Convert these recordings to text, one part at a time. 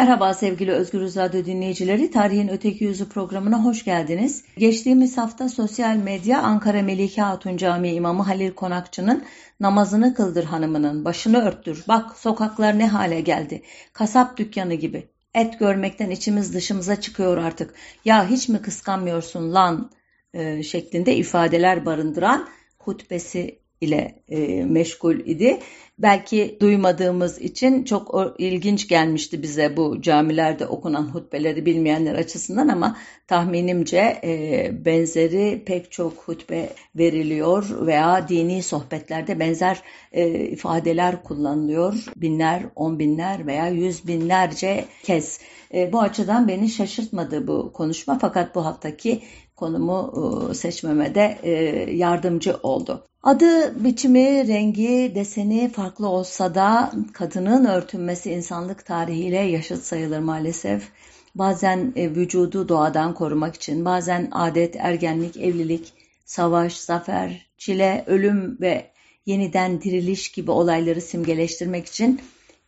Merhaba sevgili Özgür Radyo dinleyicileri. Tarihin Öteki Yüzü programına hoş geldiniz. Geçtiğimiz hafta sosyal medya Ankara Melike Hatun Camii İmamı Halil Konakçı'nın namazını kıldır hanımının başını örttür. Bak sokaklar ne hale geldi. Kasap dükkanı gibi. Et görmekten içimiz dışımıza çıkıyor artık. Ya hiç mi kıskanmıyorsun lan e, şeklinde ifadeler barındıran hutbesi ile e, meşgul idi. Belki duymadığımız için çok ilginç gelmişti bize bu camilerde okunan hutbeleri bilmeyenler açısından ama tahminimce e, benzeri pek çok hutbe veriliyor veya dini sohbetlerde benzer e, ifadeler kullanılıyor. Binler, on binler veya yüz binlerce kez. E, bu açıdan beni şaşırtmadı bu konuşma fakat bu haftaki konumu e, seçmeme e, yardımcı oldu. Adı, biçimi, rengi, deseni farklı olsa da kadının örtünmesi insanlık tarihiyle yaşıt sayılır maalesef. Bazen e, vücudu doğadan korumak için, bazen adet, ergenlik, evlilik, savaş, zafer, çile, ölüm ve yeniden diriliş gibi olayları simgeleştirmek için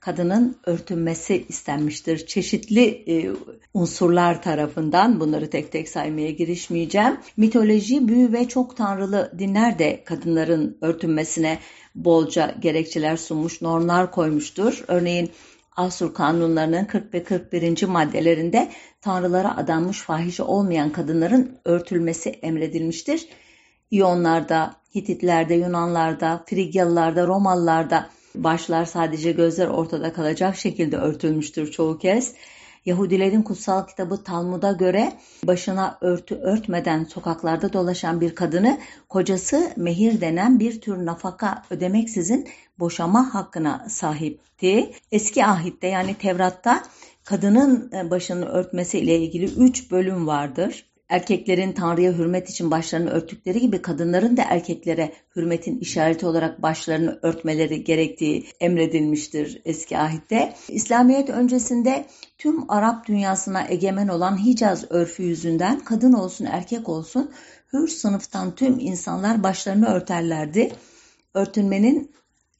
kadının örtünmesi istenmiştir. Çeşitli e, unsurlar tarafından bunları tek tek saymaya girişmeyeceğim. Mitoloji, büyü ve çok tanrılı dinler de kadınların örtünmesine bolca gerekçeler sunmuş, normlar koymuştur. Örneğin Asur kanunlarının 40 ve 41. maddelerinde tanrılara adanmış fahişe olmayan kadınların örtülmesi emredilmiştir. İyonlarda, Hititlerde, Yunanlarda, Frigyalılarda, Romalılarda Başlar sadece gözler ortada kalacak şekilde örtülmüştür çoğu kez. Yahudilerin kutsal kitabı Talmud'a göre başına örtü örtmeden sokaklarda dolaşan bir kadını kocası mehir denen bir tür nafaka ödemeksizin boşama hakkına sahipti. Eski ahitte yani Tevrat'ta kadının başını örtmesi ile ilgili üç bölüm vardır erkeklerin Tanrı'ya hürmet için başlarını örttükleri gibi kadınların da erkeklere hürmetin işareti olarak başlarını örtmeleri gerektiği emredilmiştir eski ahitte. İslamiyet öncesinde tüm Arap dünyasına egemen olan Hicaz örfü yüzünden kadın olsun erkek olsun hür sınıftan tüm insanlar başlarını örterlerdi. Örtünmenin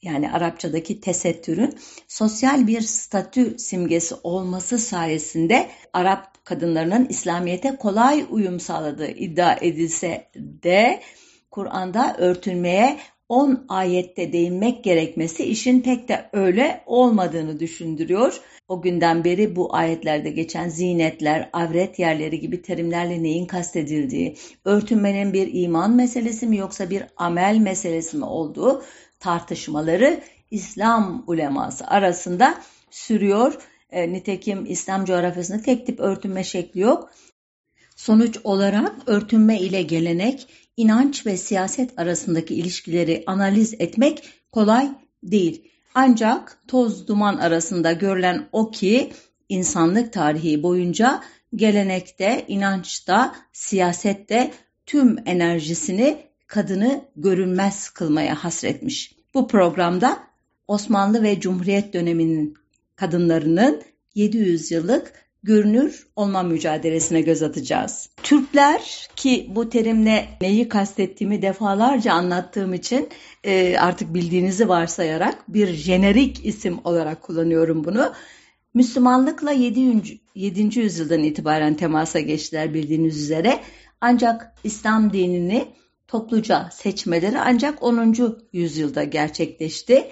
yani Arapçadaki tesettürün sosyal bir statü simgesi olması sayesinde Arap kadınlarının İslamiyet'e kolay uyum sağladığı iddia edilse de Kur'an'da örtünmeye 10 ayette değinmek gerekmesi işin pek de öyle olmadığını düşündürüyor. O günden beri bu ayetlerde geçen zinetler, avret yerleri gibi terimlerle neyin kastedildiği, örtünmenin bir iman meselesi mi yoksa bir amel meselesi mi olduğu tartışmaları İslam uleması arasında sürüyor e, nitekim İslam coğrafyasında tek tip örtünme şekli yok. Sonuç olarak örtünme ile gelenek, inanç ve siyaset arasındaki ilişkileri analiz etmek kolay değil. Ancak toz duman arasında görülen o ki insanlık tarihi boyunca gelenekte, inançta, siyasette tüm enerjisini kadını görünmez kılmaya hasretmiş. Bu programda Osmanlı ve Cumhuriyet döneminin kadınlarının 700 yıllık görünür olma mücadelesine göz atacağız. Türkler ki bu terimle neyi kastettiğimi defalarca anlattığım için e, artık bildiğinizi varsayarak bir jenerik isim olarak kullanıyorum bunu. Müslümanlıkla 7. 7. yüzyıldan itibaren temasa geçtiler bildiğiniz üzere. Ancak İslam dinini topluca seçmeleri ancak 10. yüzyılda gerçekleşti.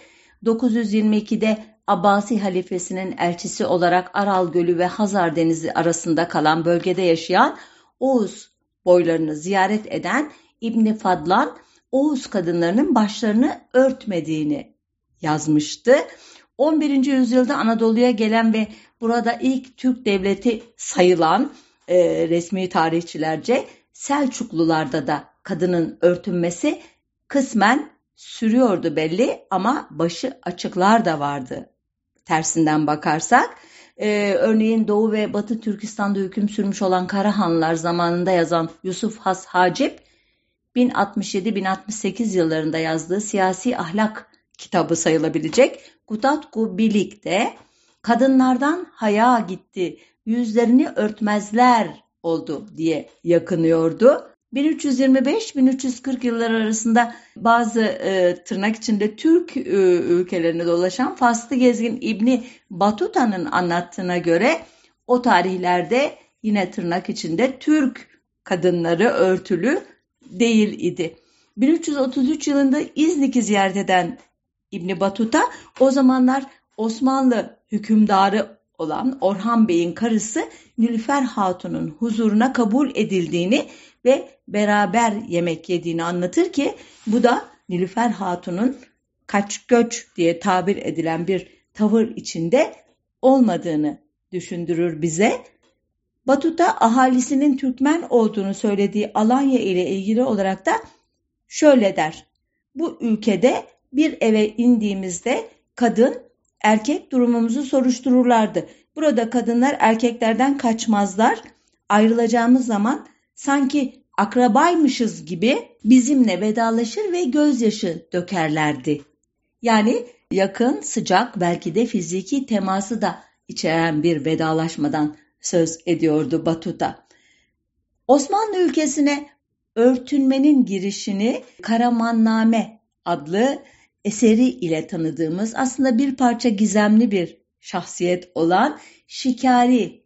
922'de Abbasi halifesinin elçisi olarak Aral Gölü ve Hazar Denizi arasında kalan bölgede yaşayan Oğuz boylarını ziyaret eden İbni Fadlan Oğuz kadınlarının başlarını örtmediğini yazmıştı. 11. yüzyılda Anadolu'ya gelen ve burada ilk Türk devleti sayılan e, resmi tarihçilerce Selçuklularda da kadının örtünmesi kısmen sürüyordu belli ama başı açıklar da vardı tersinden bakarsak. Ee, örneğin Doğu ve Batı Türkistan'da hüküm sürmüş olan Karahanlılar zamanında yazan Yusuf Has Hacip 1067-1068 yıllarında yazdığı siyasi ahlak kitabı sayılabilecek Gutatku Bilik'te kadınlardan haya gitti, yüzlerini örtmezler oldu diye yakınıyordu. 1325-1340 yıllar arasında bazı e, tırnak içinde Türk e, ülkelerine dolaşan Faslı gezgin İbni Batuta'nın anlattığına göre o tarihlerde yine tırnak içinde Türk kadınları örtülü değil idi. 1333 yılında İznik'i ziyaret eden İbni Batuta o zamanlar Osmanlı hükümdarı olan Orhan Bey'in karısı Nilüfer Hatun'un huzuruna kabul edildiğini ve beraber yemek yediğini anlatır ki bu da Nilüfer Hatun'un kaç göç diye tabir edilen bir tavır içinde olmadığını düşündürür bize. Batuta ahalisinin Türkmen olduğunu söylediği Alanya ile ilgili olarak da şöyle der. Bu ülkede bir eve indiğimizde kadın erkek durumumuzu soruştururlardı. Burada kadınlar erkeklerden kaçmazlar. Ayrılacağımız zaman sanki akrabaymışız gibi bizimle vedalaşır ve gözyaşı dökerlerdi. Yani yakın, sıcak, belki de fiziki teması da içeren bir vedalaşmadan söz ediyordu Batuta. Osmanlı ülkesine örtünmenin girişini Karamanname adlı eseri ile tanıdığımız aslında bir parça gizemli bir şahsiyet olan Şikari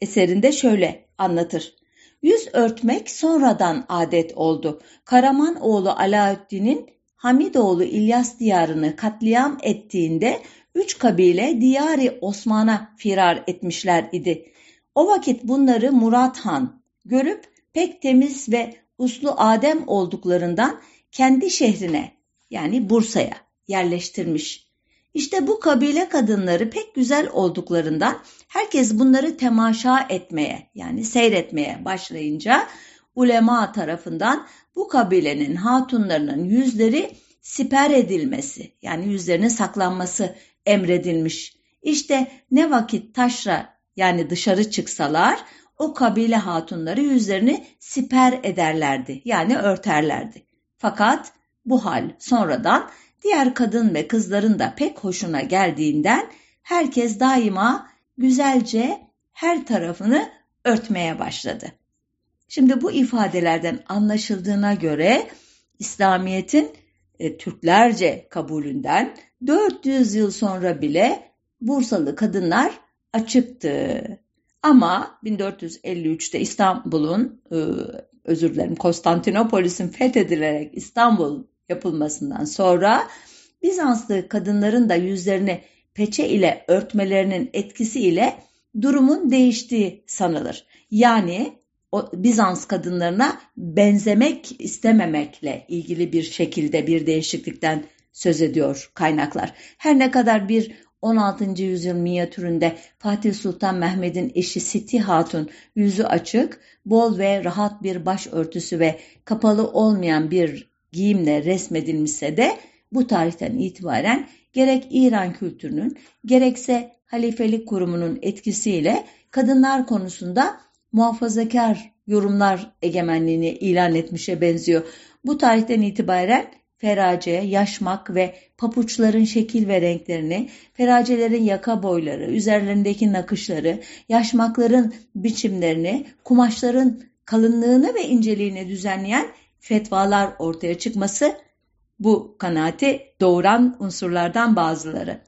eserinde şöyle anlatır. Yüz örtmek sonradan adet oldu. Karaman oğlu Alaüddin'in Hamidoğlu İlyas diyarını katliam ettiğinde üç kabile Diyari Osman'a firar etmişler idi. O vakit bunları Murat Han görüp pek temiz ve uslu Adem olduklarından kendi şehrine yani Bursa'ya yerleştirmiş. İşte bu kabile kadınları pek güzel olduklarından herkes bunları temaşa etmeye yani seyretmeye başlayınca ulema tarafından bu kabilenin hatunlarının yüzleri siper edilmesi yani yüzlerinin saklanması emredilmiş. İşte ne vakit taşra yani dışarı çıksalar o kabile hatunları yüzlerini siper ederlerdi yani örterlerdi. Fakat bu hal sonradan diğer kadın ve kızların da pek hoşuna geldiğinden herkes daima güzelce her tarafını örtmeye başladı. Şimdi bu ifadelerden anlaşıldığına göre İslamiyet'in e, Türklerce kabulünden 400 yıl sonra bile Bursalı kadınlar açıktı. Ama 1453'te İstanbul'un e, özür dilerim Konstantinopolis'in fethedilerek İstanbul yapılmasından sonra Bizanslı kadınların da yüzlerini peçe ile örtmelerinin etkisiyle durumun değiştiği sanılır. Yani o Bizans kadınlarına benzemek istememekle ilgili bir şekilde bir değişiklikten söz ediyor kaynaklar. Her ne kadar bir 16. yüzyıl minyatüründe Fatih Sultan Mehmet'in eşi Siti Hatun yüzü açık, bol ve rahat bir başörtüsü ve kapalı olmayan bir giyimle resmedilmişse de bu tarihten itibaren gerek İran kültürünün gerekse halifelik kurumunun etkisiyle kadınlar konusunda muhafazakar yorumlar egemenliğini ilan etmişe benziyor. Bu tarihten itibaren ferace, yaşmak ve papuçların şekil ve renklerini, feracelerin yaka boyları, üzerlerindeki nakışları, yaşmakların biçimlerini, kumaşların kalınlığını ve inceliğini düzenleyen fetvalar ortaya çıkması bu kanaati doğuran unsurlardan bazıları.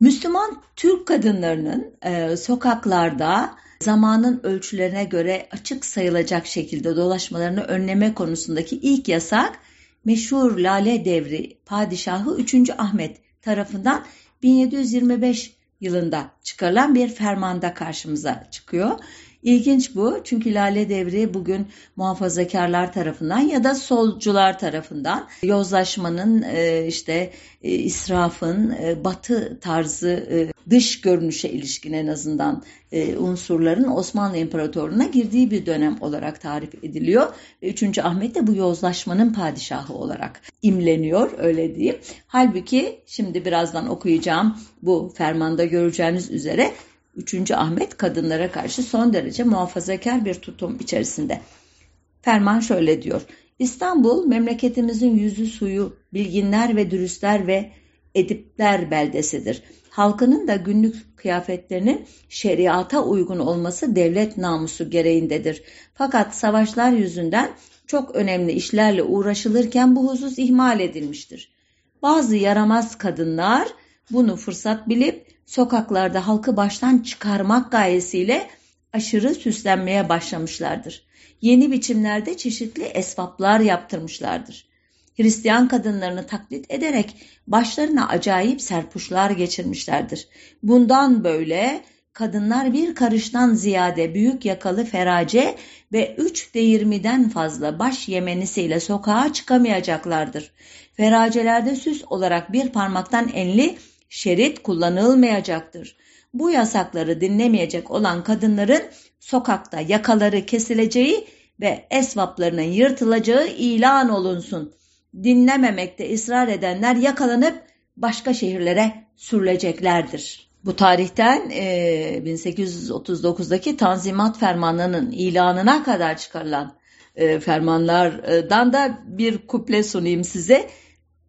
Müslüman Türk kadınlarının e, sokaklarda zamanın ölçülerine göre açık sayılacak şekilde dolaşmalarını önleme konusundaki ilk yasak meşhur Lale Devri Padişahı 3. Ahmet tarafından 1725 yılında çıkarılan bir fermanda karşımıza çıkıyor. İlginç bu çünkü Lale Devri bugün muhafazakarlar tarafından ya da solcular tarafından yozlaşmanın e, işte e, israfın e, batı tarzı dış görünüşe ilişkin en azından unsurların Osmanlı İmparatorluğu'na girdiği bir dönem olarak tarif ediliyor. Üçüncü Ahmet de bu yozlaşmanın padişahı olarak imleniyor öyle diyeyim. Halbuki şimdi birazdan okuyacağım bu fermanda göreceğiniz üzere 3. Ahmet kadınlara karşı son derece muhafazakar bir tutum içerisinde. Ferman şöyle diyor. İstanbul memleketimizin yüzü suyu, bilginler ve dürüstler ve Edipler beldesidir. Halkının da günlük kıyafetlerinin şeriata uygun olması devlet namusu gereğindedir. Fakat savaşlar yüzünden çok önemli işlerle uğraşılırken bu husus ihmal edilmiştir. Bazı yaramaz kadınlar bunu fırsat bilip sokaklarda halkı baştan çıkarmak gayesiyle aşırı süslenmeye başlamışlardır. Yeni biçimlerde çeşitli esvaplar yaptırmışlardır. Hristiyan kadınlarını taklit ederek başlarına acayip serpuşlar geçirmişlerdir. Bundan böyle kadınlar bir karıştan ziyade büyük yakalı ferace ve üç değirmiden fazla baş yemenisiyle sokağa çıkamayacaklardır. Feracelerde süs olarak bir parmaktan enli şerit kullanılmayacaktır. Bu yasakları dinlemeyecek olan kadınların sokakta yakaları kesileceği ve esvaplarının yırtılacağı ilan olunsun. Dinlememekte ısrar edenler yakalanıp başka şehirlere sürüleceklerdir. Bu tarihten e, 1839'daki Tanzimat Fermanı'nın ilanına kadar çıkarılan e, fermanlardan da bir kuple sunayım size.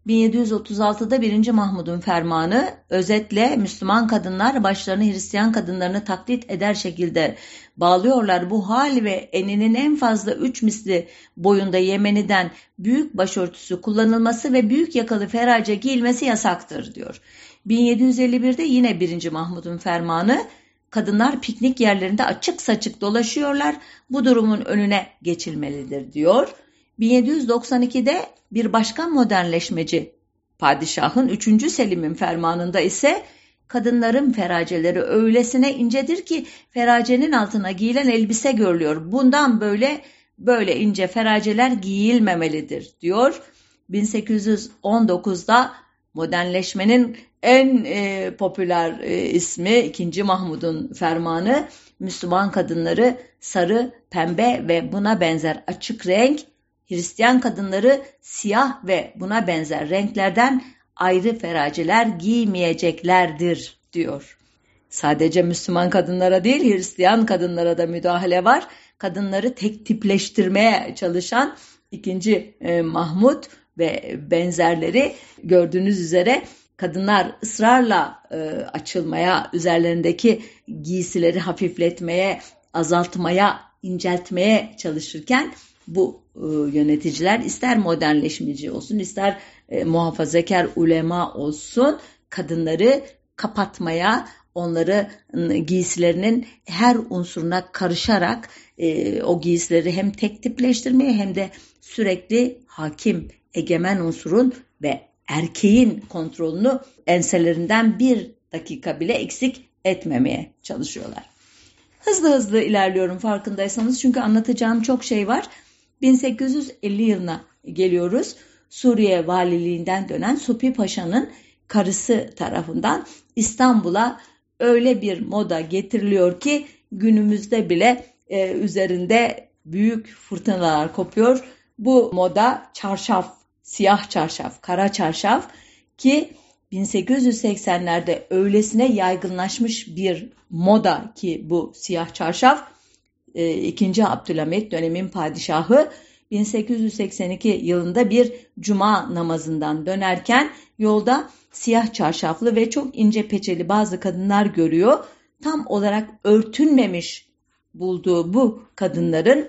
1736'da 1. Mahmud'un fermanı özetle Müslüman kadınlar başlarını Hristiyan kadınlarını taklit eder şekilde bağlıyorlar. Bu hal ve eninin en fazla 3 misli boyunda Yemeni'den büyük başörtüsü kullanılması ve büyük yakalı ferace giyilmesi yasaktır diyor. 1751'de yine 1. Mahmud'un fermanı kadınlar piknik yerlerinde açık saçık dolaşıyorlar. Bu durumun önüne geçilmelidir diyor. 1792'de bir başka modernleşmeci padişahın 3. Selim'in fermanında ise kadınların feraceleri öylesine incedir ki feracenin altına giyilen elbise görülüyor. Bundan böyle böyle ince feraceler giyilmemelidir diyor. 1819'da modernleşmenin en e, popüler e, ismi 2. Mahmud'un fermanı Müslüman kadınları sarı, pembe ve buna benzer açık renk Hristiyan kadınları siyah ve buna benzer renklerden ayrı feraceler giymeyeceklerdir diyor. Sadece Müslüman kadınlara değil Hristiyan kadınlara da müdahale var. Kadınları tek tipleştirmeye çalışan ikinci e, Mahmut ve benzerleri gördüğünüz üzere kadınlar ısrarla e, açılmaya, üzerlerindeki giysileri hafifletmeye, azaltmaya, inceltmeye çalışırken bu yöneticiler ister modernleşmeci olsun ister e, muhafazakar ulema olsun kadınları kapatmaya onları giysilerinin her unsuruna karışarak e, o giysileri hem tek tipleştirmeye hem de sürekli hakim egemen unsurun ve erkeğin kontrolünü enselerinden bir dakika bile eksik etmemeye çalışıyorlar. Hızlı hızlı ilerliyorum farkındaysanız çünkü anlatacağım çok şey var. 1850 yılına geliyoruz. Suriye valiliğinden dönen Supi Paşa'nın karısı tarafından İstanbul'a öyle bir moda getiriliyor ki günümüzde bile e, üzerinde büyük fırtınalar kopuyor. Bu moda çarşaf, siyah çarşaf, kara çarşaf ki 1880'lerde öylesine yaygınlaşmış bir moda ki bu siyah çarşaf 2. E, Abdülhamit dönemin padişahı 1882 yılında bir cuma namazından dönerken yolda siyah çarşaflı ve çok ince peçeli bazı kadınlar görüyor. Tam olarak örtünmemiş bulduğu bu kadınların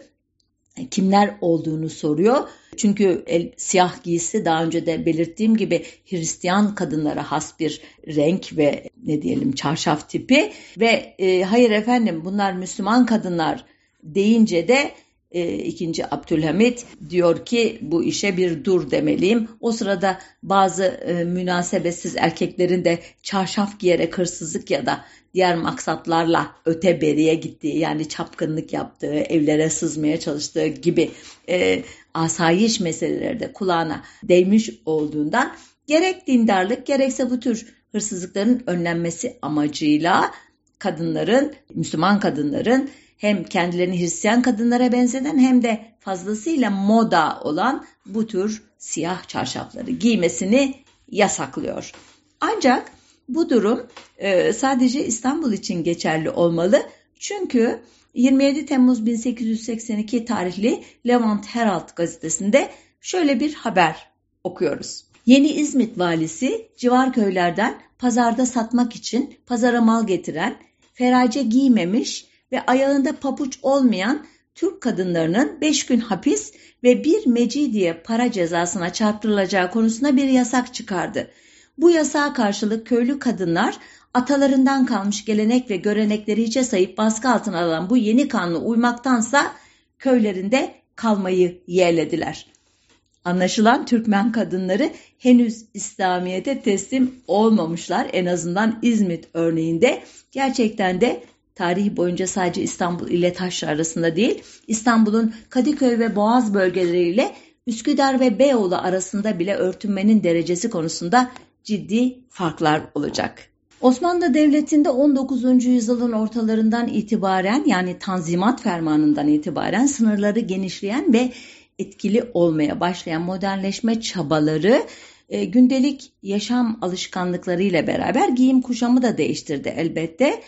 kimler olduğunu soruyor. Çünkü el, siyah giysi daha önce de belirttiğim gibi Hristiyan kadınlara has bir renk ve ne diyelim çarşaf tipi ve e, hayır efendim bunlar Müslüman kadınlar deyince de e, ikinci Abdülhamit diyor ki bu işe bir dur demeliyim. O sırada bazı e, münasebetsiz erkeklerin de çarşaf giyerek hırsızlık ya da diğer maksatlarla öte beriye gittiği yani çapkınlık yaptığı, evlere sızmaya çalıştığı gibi e, asayiş meseleleri de kulağına değmiş olduğundan gerek dindarlık gerekse bu tür hırsızlıkların önlenmesi amacıyla kadınların, Müslüman kadınların hem kendilerini Hristiyan kadınlara benzeden hem de fazlasıyla moda olan bu tür siyah çarşafları giymesini yasaklıyor. Ancak bu durum e, sadece İstanbul için geçerli olmalı. Çünkü 27 Temmuz 1882 tarihli Levant Herald gazetesinde şöyle bir haber okuyoruz. Yeni İzmit valisi civar köylerden pazarda satmak için pazara mal getiren, ferace giymemiş ve ayağında papuç olmayan Türk kadınlarının 5 gün hapis ve bir mecidiye para cezasına çarptırılacağı konusunda bir yasak çıkardı. Bu yasağa karşılık köylü kadınlar atalarından kalmış gelenek ve görenekleri hiçe sayıp baskı altına alan bu yeni kanuna uymaktansa köylerinde kalmayı yeğlediler. Anlaşılan Türkmen kadınları henüz İslamiyet'e teslim olmamışlar. En azından İzmit örneğinde gerçekten de tarihi boyunca sadece İstanbul ile Taşra arasında değil, İstanbul'un Kadıköy ve Boğaz bölgeleriyle Üsküdar ve Beyoğlu arasında bile örtünmenin derecesi konusunda ciddi farklar olacak. Osmanlı Devleti'nde 19. yüzyılın ortalarından itibaren yani Tanzimat Fermanı'ndan itibaren sınırları genişleyen ve etkili olmaya başlayan modernleşme çabaları e, gündelik yaşam alışkanlıkları ile beraber giyim kuşamı da değiştirdi elbette.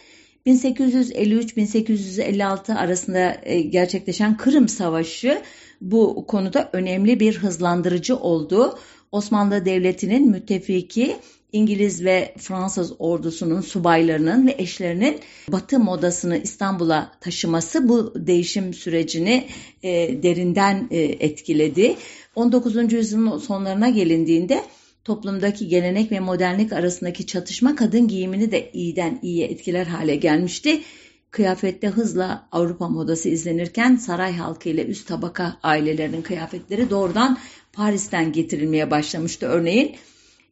1853-1856 arasında e, gerçekleşen Kırım Savaşı bu konuda önemli bir hızlandırıcı oldu. Osmanlı Devleti'nin müttefiki İngiliz ve Fransız ordusunun subaylarının ve eşlerinin Batı modasını İstanbul'a taşıması bu değişim sürecini e, derinden e, etkiledi. 19. yüzyılın sonlarına gelindiğinde toplumdaki gelenek ve modernlik arasındaki çatışma kadın giyimini de iyiden iyiye etkiler hale gelmişti. Kıyafette hızla Avrupa modası izlenirken saray halkı ile üst tabaka ailelerinin kıyafetleri doğrudan Paris'ten getirilmeye başlamıştı. Örneğin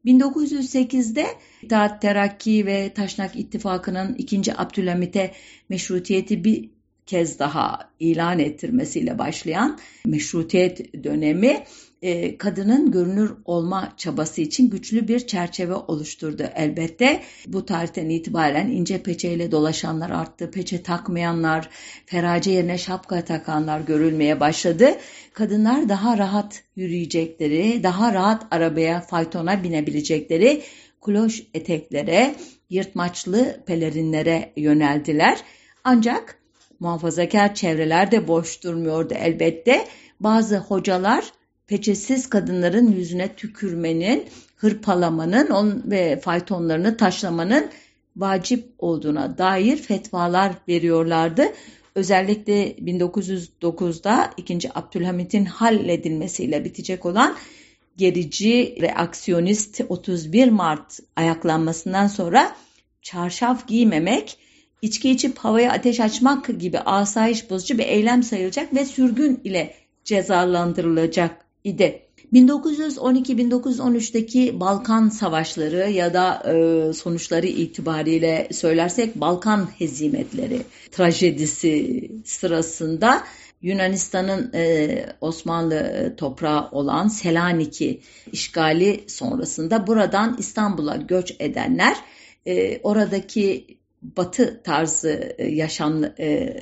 1908'de İttihat Terakki ve Taşnak İttifakı'nın 2. Abdülhamit'e meşrutiyeti bir kez daha ilan ettirmesiyle başlayan meşrutiyet dönemi e, kadının görünür olma çabası için güçlü bir çerçeve oluşturdu elbette. Bu tarihten itibaren ince peçeyle dolaşanlar arttı, peçe takmayanlar, ferace yerine şapka takanlar görülmeye başladı. Kadınlar daha rahat yürüyecekleri, daha rahat arabaya, faytona binebilecekleri kloş eteklere, yırtmaçlı pelerinlere yöneldiler. Ancak muhafazakar çevreler de boş durmuyordu elbette. Bazı hocalar peçesiz kadınların yüzüne tükürmenin, hırpalamanın ve faytonlarını taşlamanın vacip olduğuna dair fetvalar veriyorlardı. Özellikle 1909'da 2. Abdülhamit'in halledilmesiyle bitecek olan gerici reaksiyonist 31 Mart ayaklanmasından sonra çarşaf giymemek, içki içip havaya ateş açmak gibi asayiş bozucu bir eylem sayılacak ve sürgün ile cezalandırılacak idi. 1912-1913'teki Balkan Savaşları ya da e, sonuçları itibariyle söylersek Balkan hezimetleri trajedisi sırasında Yunanistan'ın e, Osmanlı toprağı olan Selanik'i işgali sonrasında buradan İstanbul'a göç edenler e, oradaki batı tarzı e, yaşam e,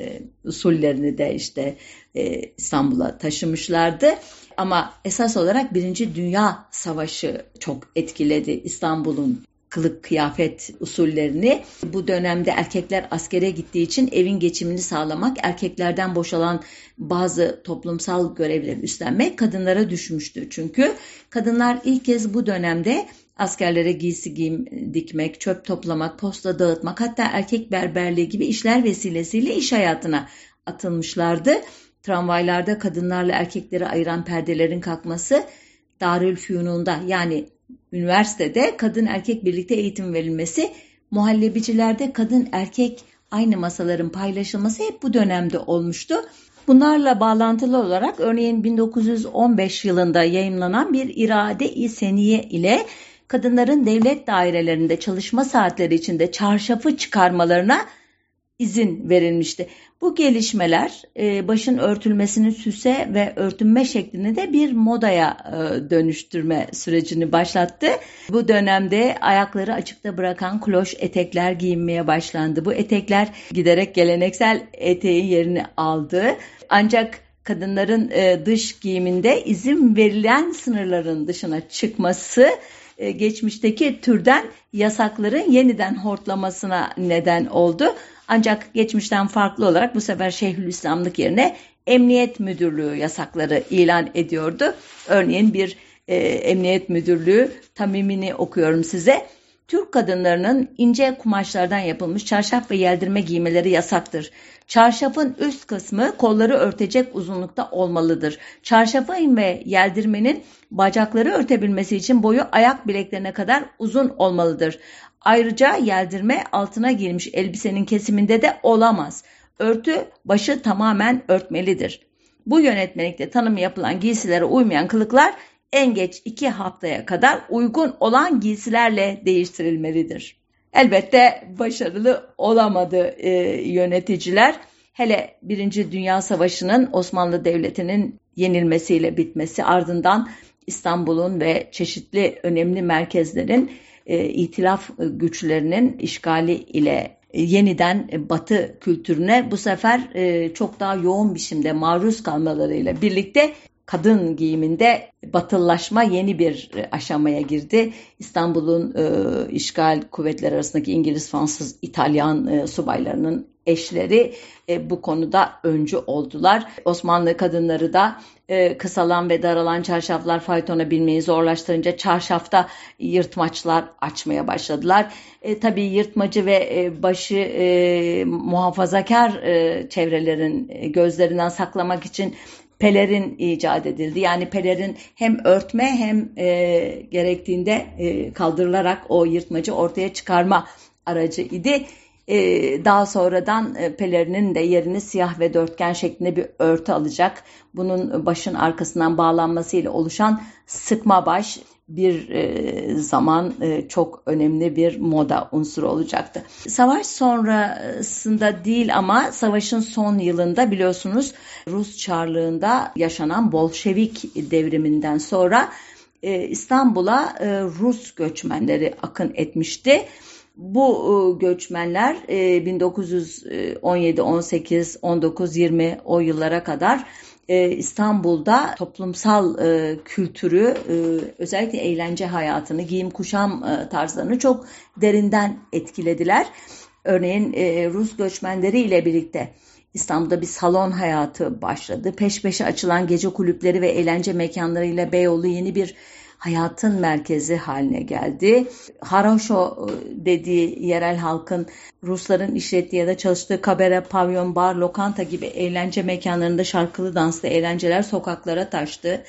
usullerini de işte e, İstanbul'a taşımışlardı. Ama esas olarak Birinci Dünya Savaşı çok etkiledi İstanbul'un kılık kıyafet usullerini. Bu dönemde erkekler askere gittiği için evin geçimini sağlamak, erkeklerden boşalan bazı toplumsal görevleri üstlenmek kadınlara düşmüştü. Çünkü kadınlar ilk kez bu dönemde askerlere giysi giyim dikmek, çöp toplamak, posta dağıtmak hatta erkek berberliği gibi işler vesilesiyle iş hayatına atılmışlardı. Tramvaylarda kadınlarla erkekleri ayıran perdelerin kalkması Darülfünun'da yani üniversitede kadın erkek birlikte eğitim verilmesi, muhallebicilerde kadın erkek aynı masaların paylaşılması hep bu dönemde olmuştu. Bunlarla bağlantılı olarak örneğin 1915 yılında yayınlanan bir irade-i seniye ile kadınların devlet dairelerinde çalışma saatleri içinde çarşafı çıkarmalarına izin verilmişti. Bu gelişmeler e, başın örtülmesini süse ve örtünme şeklini de bir modaya e, dönüştürme sürecini başlattı. Bu dönemde ayakları açıkta bırakan kloş etekler giyinmeye başlandı. Bu etekler giderek geleneksel eteğin yerini aldı. Ancak kadınların e, dış giyiminde izin verilen sınırların dışına çıkması geçmişteki türden yasakların yeniden hortlamasına neden oldu. Ancak geçmişten farklı olarak bu sefer Şeyhülislamlık yerine Emniyet Müdürlüğü yasakları ilan ediyordu. Örneğin bir e, Emniyet Müdürlüğü tamimini okuyorum size. Türk kadınlarının ince kumaşlardan yapılmış çarşaf ve yeldirme giymeleri yasaktır. Çarşafın üst kısmı kolları örtecek uzunlukta olmalıdır. Çarşafın ve yeldirmenin bacakları örtebilmesi için boyu ayak bileklerine kadar uzun olmalıdır. Ayrıca yeldirme altına girmiş elbisenin kesiminde de olamaz. Örtü başı tamamen örtmelidir. Bu yönetmelikte tanımı yapılan giysilere uymayan kılıklar en geç iki haftaya kadar uygun olan giysilerle değiştirilmelidir. Elbette başarılı olamadı e, yöneticiler. Hele Birinci Dünya Savaşı'nın Osmanlı Devleti'nin yenilmesiyle bitmesi ardından İstanbul'un ve çeşitli önemli merkezlerin itilaf güçlerinin işgali ile yeniden Batı kültürüne bu sefer e, çok daha yoğun biçimde maruz kalmalarıyla birlikte kadın giyiminde batıllaşma yeni bir aşamaya girdi. İstanbul'un e, işgal kuvvetleri arasındaki İngiliz, Fransız, İtalyan e, subaylarının eşleri e, bu konuda öncü oldular. Osmanlı kadınları da e, kısalan ve daralan çarşaflar faytona binmeyi zorlaştırınca çarşafta yırtmaçlar açmaya başladılar. E, tabii yırtmacı ve e, başı e, muhafazakar e, çevrelerin e, gözlerinden saklamak için pelerin icat edildi. Yani pelerin hem örtme hem e, gerektiğinde e, kaldırılarak o yırtmacı ortaya çıkarma aracı idi. E, daha sonradan e, pelerinin de yerini siyah ve dörtgen şeklinde bir örtü alacak. Bunun başın arkasından bağlanmasıyla oluşan sıkma baş bir e, zaman e, çok önemli bir moda unsuru olacaktı. Savaş sonrasında değil ama savaşın son yılında biliyorsunuz Rus Çarlığında yaşanan Bolşevik devriminden sonra İstanbul'a Rus göçmenleri akın etmişti. Bu e, göçmenler 1917, 18, 19, 20 o yıllara kadar e, İstanbul'da toplumsal e, kültürü, özellikle eğlence hayatını, giyim kuşam tarzlarını çok derinden etkilediler. Örneğin Rus göçmenleri ile birlikte İstanbul'da bir salon hayatı başladı. Peş peşe açılan gece kulüpleri ve eğlence mekanlarıyla Beyoğlu yeni bir hayatın merkezi haline geldi. Haraşo e, dediği yerel halkın Rusların işlettiği ya da çalıştığı kabere, pavyon, bar, lokanta gibi eğlence mekanlarında şarkılı danslı eğlenceler sokaklara taştı.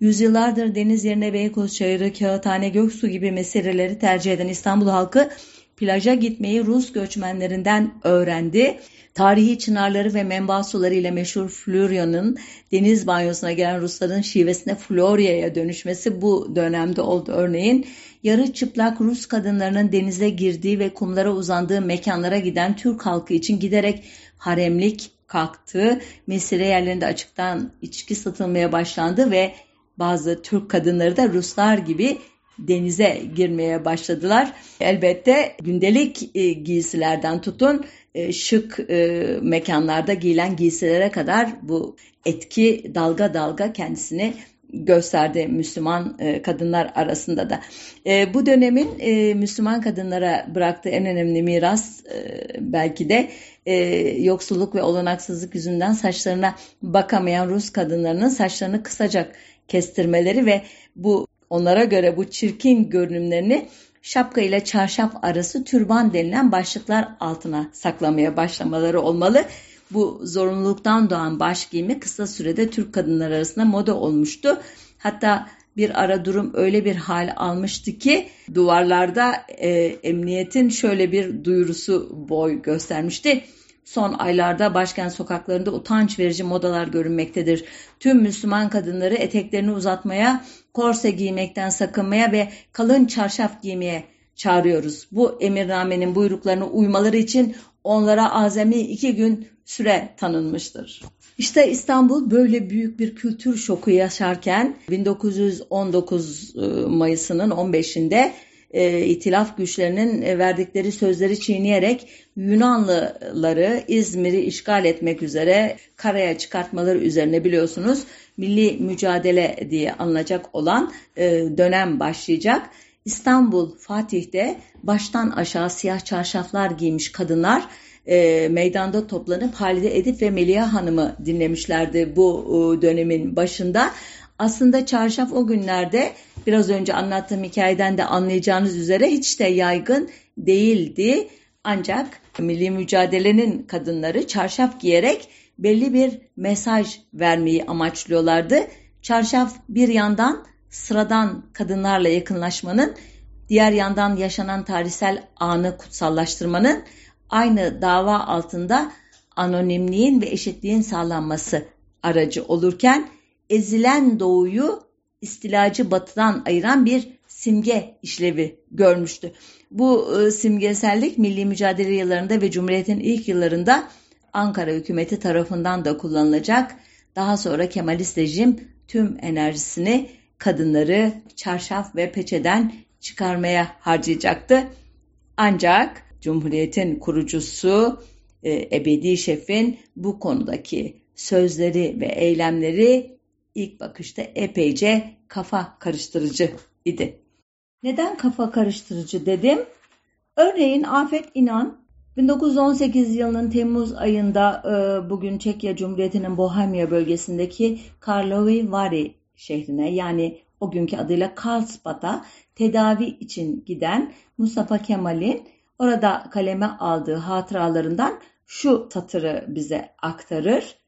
Yüzyıllardır deniz yerine Beykoz Çayırı, Kağıthane, Göksu gibi meseleleri tercih eden İstanbul halkı plaja gitmeyi Rus göçmenlerinden öğrendi. Tarihi çınarları ve menba suları ile meşhur Florya'nın deniz banyosuna gelen Rusların şivesine Florya'ya dönüşmesi bu dönemde oldu. Örneğin yarı çıplak Rus kadınlarının denize girdiği ve kumlara uzandığı mekanlara giden Türk halkı için giderek haremlik kalktı. Mesire yerlerinde açıktan içki satılmaya başlandı ve bazı Türk kadınları da Ruslar gibi denize girmeye başladılar. Elbette gündelik e, giysilerden tutun e, şık e, mekanlarda giyilen giysilere kadar bu etki dalga dalga kendisini gösterdi Müslüman kadınlar arasında da. Bu dönemin Müslüman kadınlara bıraktığı en önemli miras belki de yoksulluk ve olanaksızlık yüzünden saçlarına bakamayan Rus kadınlarının saçlarını kısacak kestirmeleri ve bu onlara göre bu çirkin görünümlerini şapka ile çarşaf arası türban denilen başlıklar altına saklamaya başlamaları olmalı. Bu zorunluluktan doğan baş giyimi kısa sürede Türk kadınlar arasında moda olmuştu. Hatta bir ara durum öyle bir hal almıştı ki duvarlarda e, emniyetin şöyle bir duyurusu boy göstermişti. Son aylarda başkent sokaklarında utanç verici modalar görünmektedir. Tüm Müslüman kadınları eteklerini uzatmaya, korse giymekten sakınmaya ve kalın çarşaf giymeye çağırıyoruz. Bu emirnamenin buyruklarına uymaları için onlara azami iki gün süre tanınmıştır. İşte İstanbul böyle büyük bir kültür şoku yaşarken 1919 e, Mayıs'ının 15'inde e, itilaf güçlerinin e, verdikleri sözleri çiğneyerek Yunanlıları İzmir'i işgal etmek üzere karaya çıkartmaları üzerine biliyorsunuz milli mücadele diye anılacak olan e, dönem başlayacak. İstanbul Fatih'te baştan aşağı siyah çarşaflar giymiş kadınlar e, meydanda toplanıp Halide Edip ve Melia Hanım'ı dinlemişlerdi bu e, dönemin başında. Aslında çarşaf o günlerde biraz önce anlattığım hikayeden de anlayacağınız üzere hiç de yaygın değildi. Ancak milli mücadelenin kadınları çarşaf giyerek belli bir mesaj vermeyi amaçlıyorlardı. Çarşaf bir yandan sıradan kadınlarla yakınlaşmanın, diğer yandan yaşanan tarihsel anı kutsallaştırmanın aynı dava altında anonimliğin ve eşitliğin sağlanması aracı olurken ezilen doğuyu istilacı batıdan ayıran bir simge işlevi görmüştü. Bu e, simgesellik milli mücadele yıllarında ve Cumhuriyet'in ilk yıllarında Ankara hükümeti tarafından da kullanılacak. Daha sonra Kemalist rejim tüm enerjisini kadınları çarşaf ve peçeden çıkarmaya harcayacaktı. Ancak Cumhuriyet'in kurucusu e, ebedi şefin bu konudaki sözleri ve eylemleri ilk bakışta epeyce kafa karıştırıcı idi. Neden kafa karıştırıcı dedim? Örneğin Afet İnan 1918 yılının Temmuz ayında e, bugün Çekya Cumhuriyeti'nin Bohemya bölgesindeki Karlovy Vary şehrine yani o günkü adıyla Karlsbad'a tedavi için giden Mustafa Kemal'in orada kaleme aldığı hatıralarından şu satırı bize aktarır.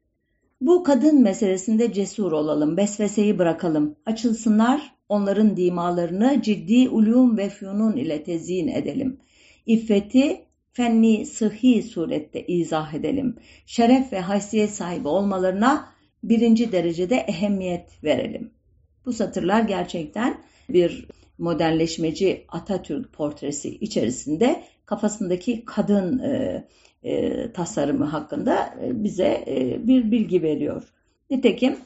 Bu kadın meselesinde cesur olalım, besveseyi bırakalım, açılsınlar, onların dimalarını ciddi ulum ve fünun ile tezyin edelim. İffeti fenni sıhhi surette izah edelim. Şeref ve haysiyet sahibi olmalarına birinci derecede ehemmiyet verelim. Bu satırlar gerçekten bir modernleşmeci Atatürk portresi içerisinde kafasındaki kadın e, e, tasarımı hakkında e, bize e, bir bilgi veriyor. Nitekim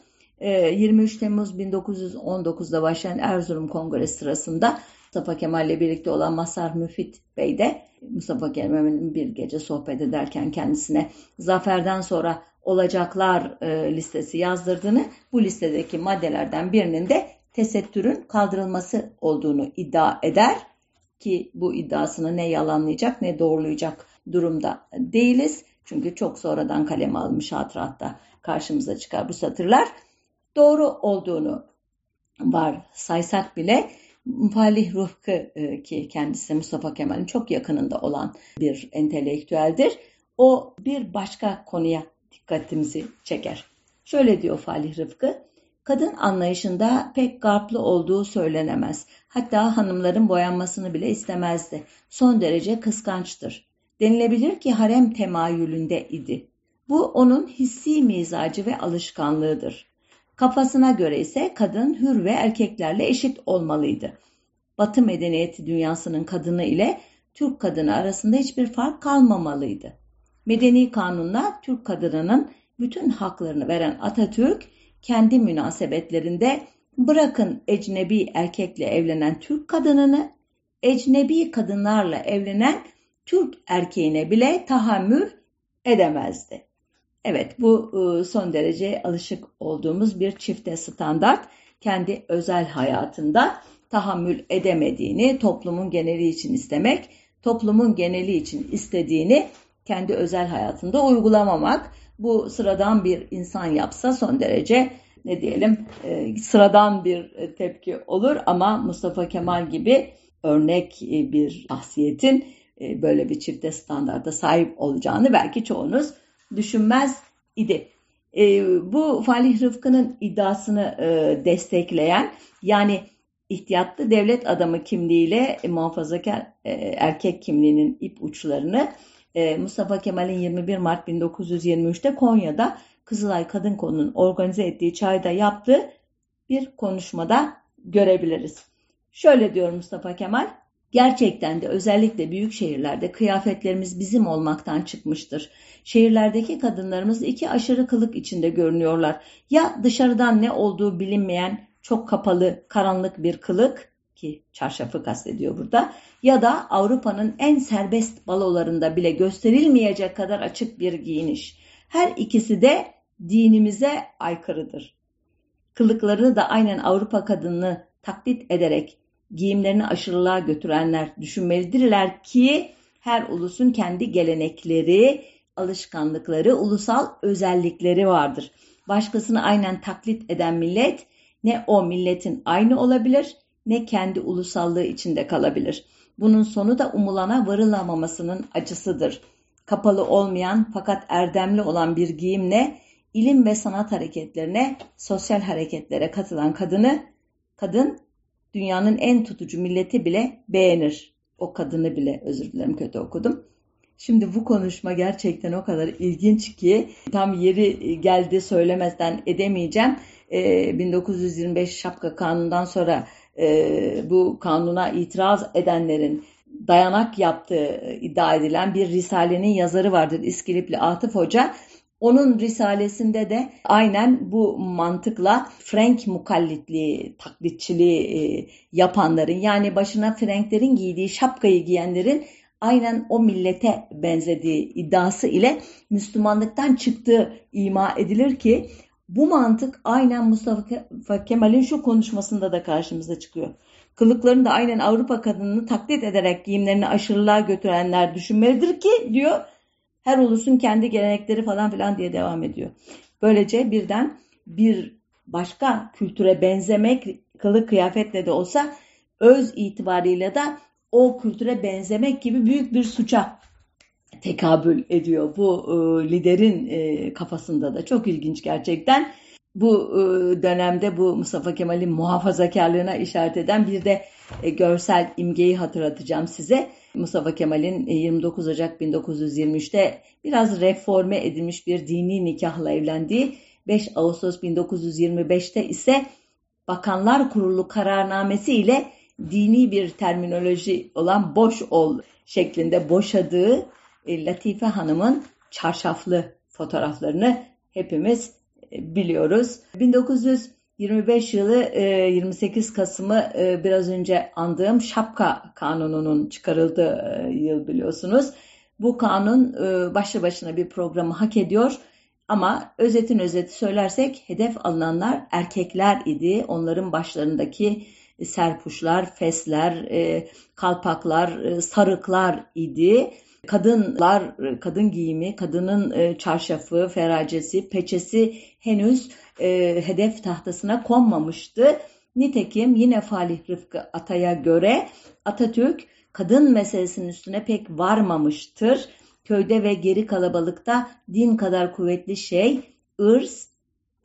e, 23 Temmuz 1919'da başlayan Erzurum Kongresi sırasında Mustafa Kemal ile birlikte olan Masar Müfit Bey de Mustafa Kemal'in bir gece sohbet ederken kendisine zaferden sonra olacaklar e, listesi yazdırdığını, bu listedeki maddelerden birinin de tesettürün kaldırılması olduğunu iddia eder ki bu iddiasını ne yalanlayacak ne doğrulayacak durumda değiliz. Çünkü çok sonradan kaleme almış hatıratta karşımıza çıkar bu satırlar. Doğru olduğunu var saysak bile Falih Rıfkı e, ki kendisi Mustafa Kemal'in çok yakınında olan bir entelektüeldir. O bir başka konuya dikkatimizi çeker. Şöyle diyor Falih Rıfkı, kadın anlayışında pek garplı olduğu söylenemez. Hatta hanımların boyanmasını bile istemezdi. Son derece kıskançtır. Denilebilir ki harem temayülünde idi. Bu onun hissi mizacı ve alışkanlığıdır. Kafasına göre ise kadın hür ve erkeklerle eşit olmalıydı. Batı medeniyeti dünyasının kadını ile Türk kadını arasında hiçbir fark kalmamalıydı. Medeni kanunla Türk kadınının bütün haklarını veren Atatürk, kendi münasebetlerinde bırakın ecnebi erkekle evlenen Türk kadınını, ecnebi kadınlarla evlenen Türk erkeğine bile tahammül edemezdi. Evet bu e, son derece alışık olduğumuz bir çifte standart kendi özel hayatında tahammül edemediğini toplumun geneli için istemek, toplumun geneli için istediğini kendi özel hayatında uygulamamak. Bu sıradan bir insan yapsa son derece ne diyelim e, sıradan bir tepki olur ama Mustafa Kemal gibi örnek e, bir şahsiyetin böyle bir çifte standarda sahip olacağını belki çoğunuz düşünmez idi. E, bu Falih Rıfkı'nın iddiasını e, destekleyen yani ihtiyatlı devlet adamı kimliğiyle e, muhafazakar e, erkek kimliğinin ip uçlarını e, Mustafa Kemal'in 21 Mart 1923'te Konya'da Kızılay Kadın Konu'nun organize ettiği çayda yaptığı bir konuşmada görebiliriz. Şöyle diyor Mustafa Kemal, Gerçekten de özellikle büyük şehirlerde kıyafetlerimiz bizim olmaktan çıkmıştır. Şehirlerdeki kadınlarımız iki aşırı kılık içinde görünüyorlar. Ya dışarıdan ne olduğu bilinmeyen çok kapalı, karanlık bir kılık ki çarşafı kastediyor burada ya da Avrupa'nın en serbest balolarında bile gösterilmeyecek kadar açık bir giyiniş. Her ikisi de dinimize aykırıdır. Kılıklarını da aynen Avrupa kadını taklit ederek giyimlerini aşırılığa götürenler düşünmelidirler ki her ulusun kendi gelenekleri, alışkanlıkları, ulusal özellikleri vardır. Başkasını aynen taklit eden millet ne o milletin aynı olabilir ne kendi ulusallığı içinde kalabilir. Bunun sonu da umulana varılamamasının acısıdır. Kapalı olmayan fakat erdemli olan bir giyimle ilim ve sanat hareketlerine, sosyal hareketlere katılan kadını, kadın dünyanın en tutucu milleti bile beğenir. O kadını bile özür dilerim kötü okudum. Şimdi bu konuşma gerçekten o kadar ilginç ki tam yeri geldi söylemezden edemeyeceğim. 1925 ee, Şapka Kanunu'ndan sonra e, bu kanuna itiraz edenlerin dayanak yaptığı iddia edilen bir risalenin yazarı vardır İskilipli Atıf Hoca. Onun risalesinde de aynen bu mantıkla Frank mukallitliği, taklitçiliği e, yapanların yani başına Franklerin giydiği şapkayı giyenlerin aynen o millete benzediği iddiası ile Müslümanlıktan çıktığı ima edilir ki bu mantık aynen Mustafa Kemal'in şu konuşmasında da karşımıza çıkıyor. Kılıklarını da aynen Avrupa kadınını taklit ederek giyimlerini aşırılığa götürenler düşünmelidir ki diyor her ulusun kendi gelenekleri falan filan diye devam ediyor. Böylece birden bir başka kültüre benzemek kılık kıyafetle de olsa öz itibarıyla da o kültüre benzemek gibi büyük bir suça tekabül ediyor bu e, liderin e, kafasında da çok ilginç gerçekten. Bu e, dönemde bu Mustafa Kemal'in muhafazakarlığına işaret eden bir de e, görsel imgeyi hatırlatacağım size. Mustafa Kemal'in 29 e, Ocak 1923'te biraz reforme edilmiş bir dini nikahla evlendiği 5 Ağustos 1925'te ise Bakanlar Kurulu kararnamesi ile dini bir terminoloji olan boş ol şeklinde boşadığı Latife Hanım'ın çarşaflı fotoğraflarını hepimiz biliyoruz. 1925 yılı 28 e, Kasım'ı biraz önce andığım Şapka Kanunu'nun çıkarıldığı yıl biliyorsunuz. Bu kanun başlı başına bir programı hak ediyor. Ama özetin özeti söylersek hedef alınanlar erkekler idi. Onların başlarındaki serpuşlar, fesler, kalpaklar, sarıklar idi kadınlar, kadın giyimi, kadının e, çarşafı, feracesi, peçesi henüz e, hedef tahtasına konmamıştı. Nitekim yine Falih Rıfkı Atay'a göre Atatürk kadın meselesinin üstüne pek varmamıştır. Köyde ve geri kalabalıkta din kadar kuvvetli şey ırz,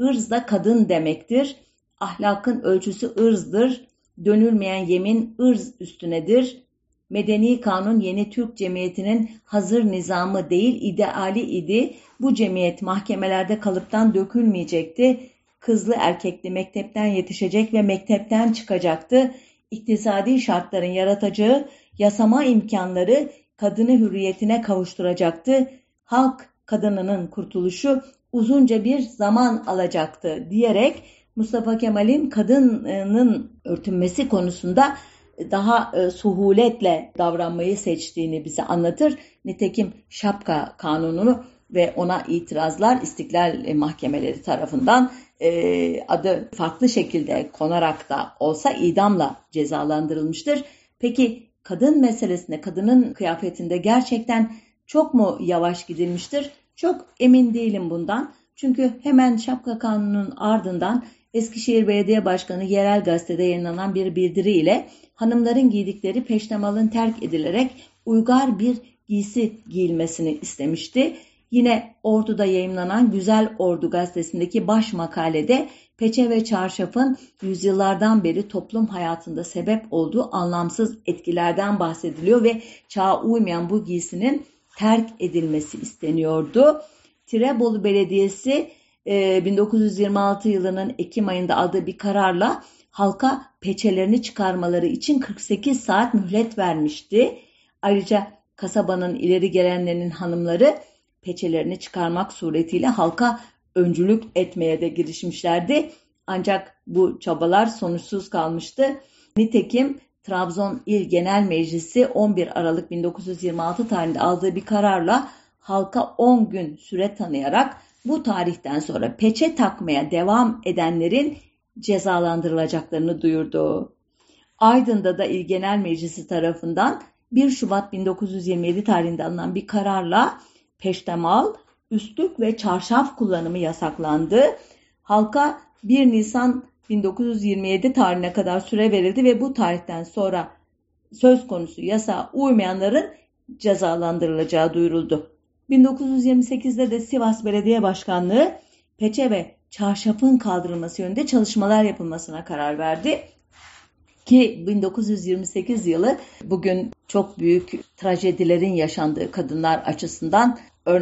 ırz da kadın demektir. Ahlakın ölçüsü ırzdır. Dönülmeyen yemin ırz üstünedir. Medeni kanun yeni Türk cemiyetinin hazır nizamı değil ideali idi. Bu cemiyet mahkemelerde kalıptan dökülmeyecekti. Kızlı erkekli mektepten yetişecek ve mektepten çıkacaktı. İktisadi şartların yaratacağı yasama imkanları kadını hürriyetine kavuşturacaktı. Halk kadınının kurtuluşu uzunca bir zaman alacaktı diyerek Mustafa Kemal'in kadının örtünmesi konusunda daha e, suhuletle davranmayı seçtiğini bize anlatır. Nitekim şapka kanununu ve ona itirazlar istiklal e, mahkemeleri tarafından e, adı farklı şekilde konarak da olsa idamla cezalandırılmıştır. Peki kadın meselesinde kadının kıyafetinde gerçekten çok mu yavaş gidilmiştir? Çok emin değilim bundan. Çünkü hemen şapka kanunun ardından Eskişehir Belediye Başkanı yerel gazetede yayınlanan bir bildiriyle hanımların giydikleri peştemalın terk edilerek uygar bir giysi giyilmesini istemişti. Yine Ordu'da yayınlanan Güzel Ordu gazetesindeki baş makalede peçe ve çarşafın yüzyıllardan beri toplum hayatında sebep olduğu anlamsız etkilerden bahsediliyor ve çağa uymayan bu giysinin terk edilmesi isteniyordu. Tirebolu Belediyesi 1926 yılının Ekim ayında aldığı bir kararla halka peçelerini çıkarmaları için 48 saat mühlet vermişti. Ayrıca kasabanın ileri gelenlerinin hanımları peçelerini çıkarmak suretiyle halka öncülük etmeye de girişmişlerdi. Ancak bu çabalar sonuçsuz kalmıştı. Nitekim Trabzon İl Genel Meclisi 11 Aralık 1926 tarihinde aldığı bir kararla halka 10 gün süre tanıyarak bu tarihten sonra peçe takmaya devam edenlerin cezalandırılacaklarını duyurdu. Aydın'da da İl Genel Meclisi tarafından 1 Şubat 1927 tarihinde alınan bir kararla peştemal, üstlük ve çarşaf kullanımı yasaklandı. Halka 1 Nisan 1927 tarihine kadar süre verildi ve bu tarihten sonra söz konusu yasa uymayanların cezalandırılacağı duyuruldu. 1928'de de Sivas Belediye Başkanlığı peçe ve çarşafın kaldırılması yönünde çalışmalar yapılmasına karar verdi. Ki 1928 yılı bugün çok büyük trajedilerin yaşandığı kadınlar açısından ör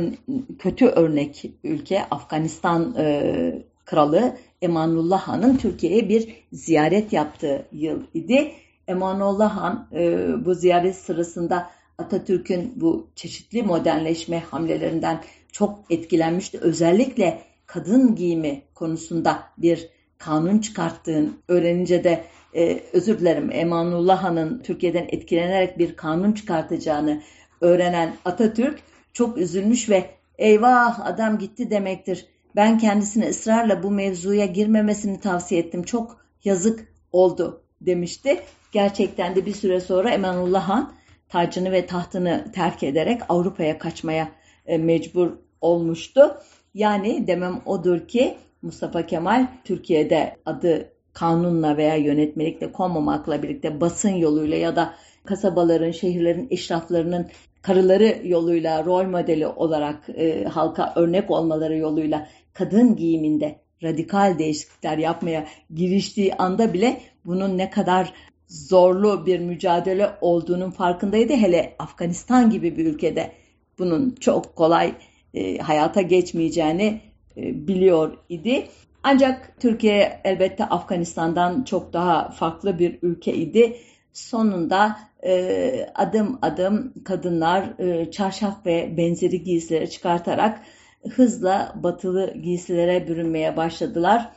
kötü örnek ülke Afganistan e, kralı Emanullah Han'ın Türkiye'ye bir ziyaret yaptığı yıl idi. Emanullah Han e, bu ziyaret sırasında Atatürk'ün bu çeşitli modernleşme hamlelerinden çok etkilenmişti. Özellikle kadın giyimi konusunda bir kanun çıkarttığın öğrenince de e, özür dilerim Emanullah Han'ın Türkiye'den etkilenerek bir kanun çıkartacağını öğrenen Atatürk çok üzülmüş ve eyvah adam gitti demektir. Ben kendisine ısrarla bu mevzuya girmemesini tavsiye ettim. Çok yazık oldu demişti. Gerçekten de bir süre sonra Emanullah Han tacını ve tahtını terk ederek Avrupa'ya kaçmaya e, mecbur olmuştu. Yani demem odur ki Mustafa Kemal Türkiye'de adı kanunla veya yönetmelikle konmamakla birlikte basın yoluyla ya da kasabaların, şehirlerin, eşraflarının karıları yoluyla rol modeli olarak e, halka örnek olmaları yoluyla kadın giyiminde radikal değişiklikler yapmaya giriştiği anda bile bunun ne kadar zorlu bir mücadele olduğunun farkındaydı. Hele Afganistan gibi bir ülkede bunun çok kolay e, hayata geçmeyeceğini e, biliyor idi. Ancak Türkiye elbette Afganistan'dan çok daha farklı bir ülke idi. Sonunda e, adım adım kadınlar e, çarşaf ve benzeri giysileri çıkartarak hızla batılı giysilere bürünmeye başladılar.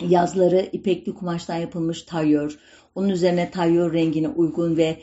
Yazları ipekli kumaştan yapılmış tayyor, onun üzerine tayyor rengine uygun ve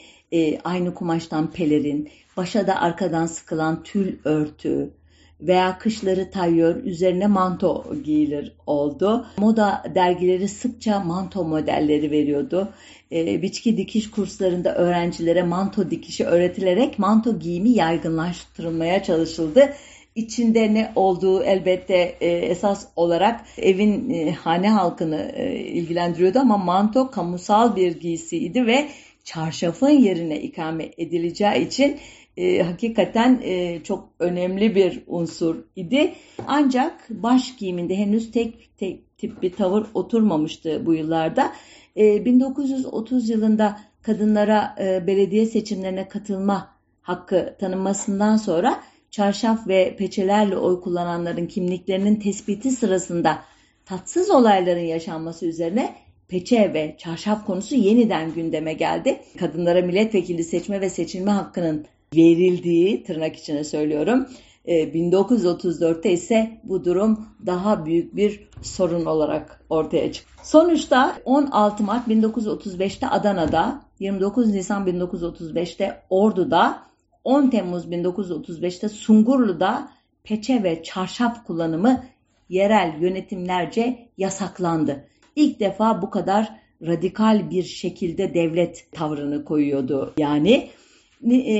aynı kumaştan pelerin, başa da arkadan sıkılan tül örtü, veya kışları tayyör, üzerine manto giyilir oldu. Moda dergileri sıkça manto modelleri veriyordu. E, biçki dikiş kurslarında öğrencilere manto dikişi öğretilerek manto giyimi yaygınlaştırılmaya çalışıldı. İçinde ne olduğu elbette e, esas olarak evin e, hane halkını e, ilgilendiriyordu ama manto kamusal bir giysiydi ve çarşafın yerine ikame edileceği için e, hakikaten e, çok önemli bir unsur idi. Ancak baş giyiminde henüz tek, tek tip bir tavır oturmamıştı bu yıllarda. E, 1930 yılında kadınlara e, belediye seçimlerine katılma hakkı tanınmasından sonra çarşaf ve peçelerle oy kullananların kimliklerinin tespiti sırasında tatsız olayların yaşanması üzerine peçe ve çarşaf konusu yeniden gündeme geldi. Kadınlara milletvekili seçme ve seçilme hakkının verildiği tırnak içine söylüyorum. 1934'te ee, ise bu durum daha büyük bir sorun olarak ortaya çıktı. Sonuçta 16 Mart 1935'te Adana'da, 29 Nisan 1935'te Ordu'da, 10 Temmuz 1935'te Sungurlu'da peçe ve çarşaf kullanımı yerel yönetimlerce yasaklandı. İlk defa bu kadar radikal bir şekilde devlet tavrını koyuyordu. Yani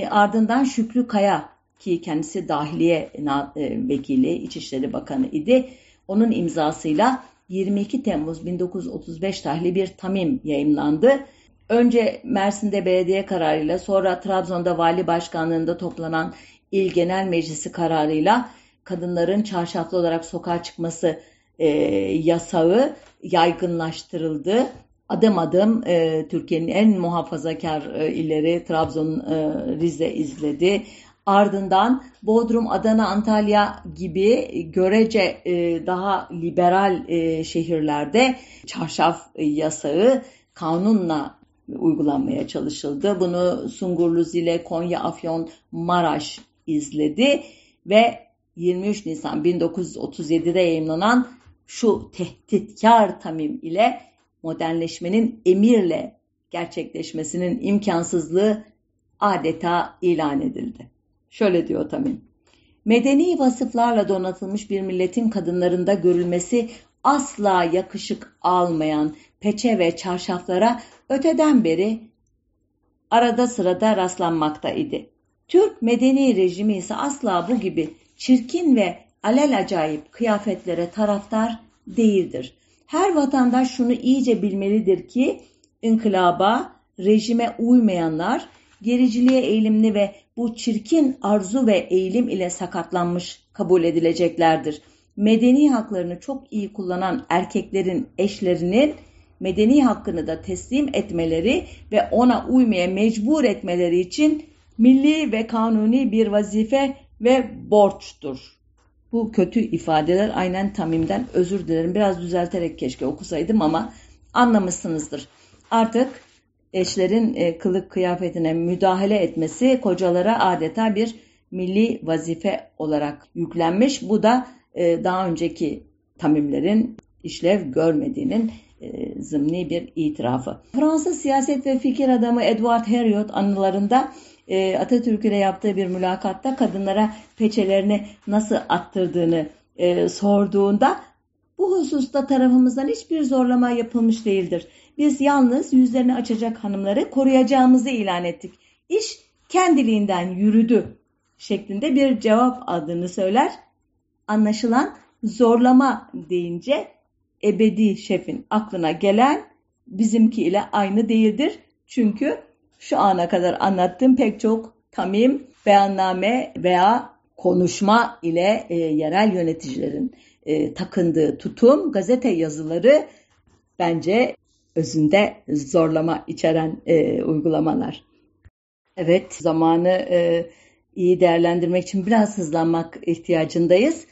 ardından Şükrü Kaya ki kendisi Dahiliye e, Vekili, İçişleri Bakanı idi. Onun imzasıyla 22 Temmuz 1935 tarihli bir tamim yayımlandı. Önce Mersin'de belediye kararıyla sonra Trabzon'da vali başkanlığında toplanan İl Genel Meclisi kararıyla kadınların çarşaflı olarak sokağa çıkması e, yasağı yaygınlaştırıldı adım adım e, Türkiye'nin en muhafazakar e, illeri Trabzon, e, Rize izledi. Ardından Bodrum, Adana, Antalya gibi görece e, daha liberal e, şehirlerde çarşaf e, yasağı kanunla uygulanmaya çalışıldı. Bunu Sungurlu, Zile, Konya, Afyon, Maraş izledi ve 23 Nisan 1937'de yayınlanan şu tehditkar tamim ile modernleşmenin emirle gerçekleşmesinin imkansızlığı adeta ilan edildi. Şöyle diyor Tamin. Medeni vasıflarla donatılmış bir milletin kadınlarında görülmesi asla yakışık almayan peçe ve çarşaflara öteden beri arada sırada rastlanmakta idi. Türk medeni rejimi ise asla bu gibi çirkin ve alel acayip kıyafetlere taraftar değildir Her vatandaş şunu iyice bilmelidir ki inkılaba, rejime uymayanlar, gericiliğe eğilimli ve bu çirkin arzu ve eğilim ile sakatlanmış kabul edileceklerdir. Medeni haklarını çok iyi kullanan erkeklerin eşlerinin medeni hakkını da teslim etmeleri ve ona uymaya mecbur etmeleri için milli ve kanuni bir vazife ve borçtur. Bu kötü ifadeler aynen Tamim'den özür dilerim. Biraz düzelterek keşke okusaydım ama anlamışsınızdır. Artık eşlerin e, kılık kıyafetine müdahale etmesi kocalara adeta bir milli vazife olarak yüklenmiş. Bu da e, daha önceki tamimlerin işlev görmediğinin e, zımni bir itirafı. Fransız siyaset ve fikir adamı Edward Herriot anılarında e, Atatürk ile yaptığı bir mülakatta kadınlara peçelerini nasıl attırdığını e, sorduğunda bu hususta tarafımızdan hiçbir zorlama yapılmış değildir. Biz yalnız yüzlerini açacak hanımları koruyacağımızı ilan ettik. İş kendiliğinden yürüdü şeklinde bir cevap adını söyler. Anlaşılan zorlama deyince ebedi şefin aklına gelen bizimki ile aynı değildir. Çünkü şu ana kadar anlattığım pek çok tamim, beyanname veya konuşma ile e, yerel yöneticilerin e, takındığı tutum, gazete yazıları bence özünde zorlama içeren e, uygulamalar. Evet, zamanı e, iyi değerlendirmek için biraz hızlanmak ihtiyacındayız.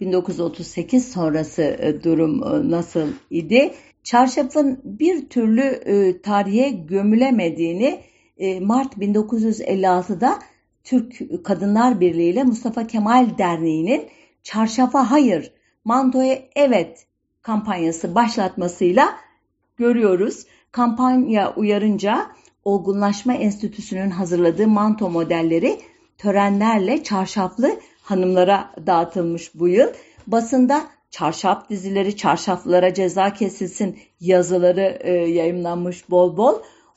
1938 sonrası e, durum e, nasıl idi? Çarşafın bir türlü e, tarihe gömülemediğini Mart 1956'da Türk Kadınlar Birliği ile Mustafa Kemal Derneği'nin Çarşafa Hayır, Mantoya Evet kampanyası başlatmasıyla görüyoruz. Kampanya uyarınca Olgunlaşma Enstitüsü'nün hazırladığı manto modelleri törenlerle çarşaflı hanımlara dağıtılmış bu yıl. Basında çarşaf dizileri, çarşaflara ceza kesilsin yazıları e, yayınlanmış bol bol.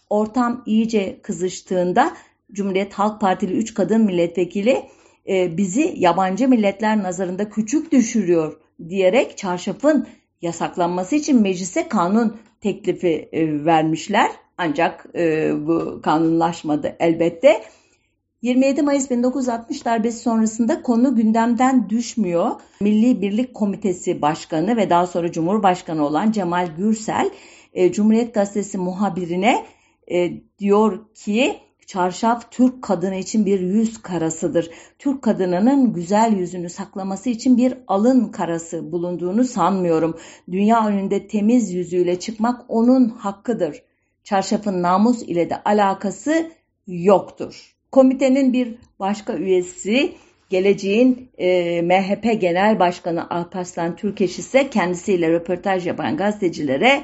Ortam iyice kızıştığında Cumhuriyet Halk Partili 3 kadın milletvekili e, bizi yabancı milletler nazarında küçük düşürüyor diyerek çarşafın yasaklanması için meclise kanun teklifi e, vermişler. Ancak e, bu kanunlaşmadı elbette. 27 Mayıs 1960 darbesi sonrasında konu gündemden düşmüyor. Milli Birlik Komitesi Başkanı ve daha sonra Cumhurbaşkanı olan Cemal Gürsel, e, Cumhuriyet Gazetesi muhabirine e, diyor ki çarşaf Türk kadını için bir yüz karasıdır. Türk kadınının güzel yüzünü saklaması için bir alın karası bulunduğunu sanmıyorum. Dünya önünde temiz yüzüyle çıkmak onun hakkıdır. Çarşafın namus ile de alakası yoktur. Komitenin bir başka üyesi geleceğin e, MHP Genel Başkanı Alparslan Türkeş ise kendisiyle röportaj yapan gazetecilere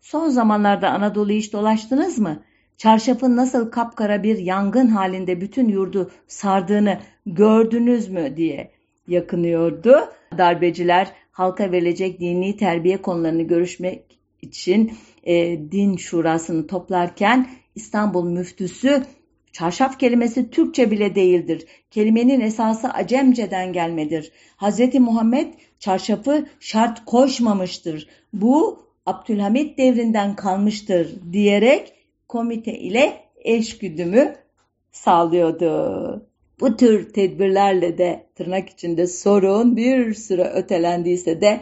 son zamanlarda Anadolu'yu hiç dolaştınız mı? Çarşafın nasıl kapkara bir yangın halinde bütün yurdu sardığını gördünüz mü diye yakınıyordu. Darbeciler halka verilecek dini terbiye konularını görüşmek için e, din şurasını toplarken İstanbul müftüsü Çarşaf kelimesi Türkçe bile değildir. Kelimenin esası Acemce'den gelmedir. Hz. Muhammed çarşafı şart koşmamıştır. Bu Abdülhamit devrinden kalmıştır diyerek komite ile eşgüdümü sağlıyordu. Bu tür tedbirlerle de tırnak içinde sorun bir süre ötelendiyse de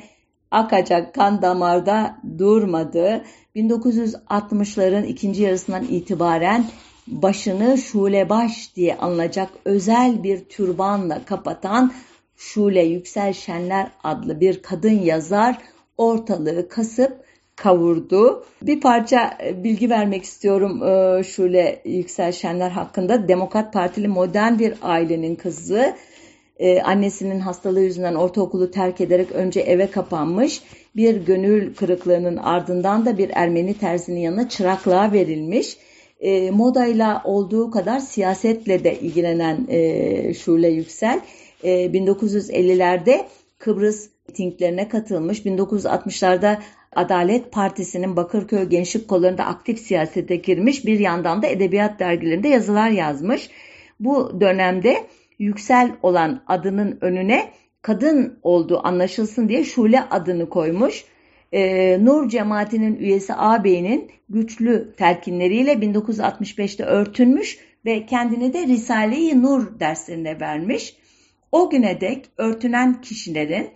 akacak kan damarda durmadı. 1960'ların ikinci yarısından itibaren başını şulebaş diye anılacak özel bir türbanla kapatan Şule Yüksel Şenler adlı bir kadın yazar ortalığı kasıp kavurdu. Bir parça e, bilgi vermek istiyorum e, Şule Yüksel Şenler hakkında. Demokrat Partili modern bir ailenin kızı. E, annesinin hastalığı yüzünden ortaokulu terk ederek önce eve kapanmış. Bir gönül kırıklığının ardından da bir Ermeni terzinin yanına çıraklığa verilmiş e, modayla olduğu kadar siyasetle de ilgilenen e, Şule Yüksel e, 1950'lerde Kıbrıs mitinglerine katılmış. 1960'larda Adalet Partisi'nin Bakırköy Gençlik Kolları'nda aktif siyasete girmiş. Bir yandan da edebiyat dergilerinde yazılar yazmış. Bu dönemde Yüksel olan adının önüne kadın olduğu anlaşılsın diye Şule adını koymuş. E, Nur cemaatinin üyesi ağabeyinin güçlü telkinleriyle 1965'te örtünmüş ve kendini de Risale-i Nur derslerine vermiş. O güne dek örtünen kişilerin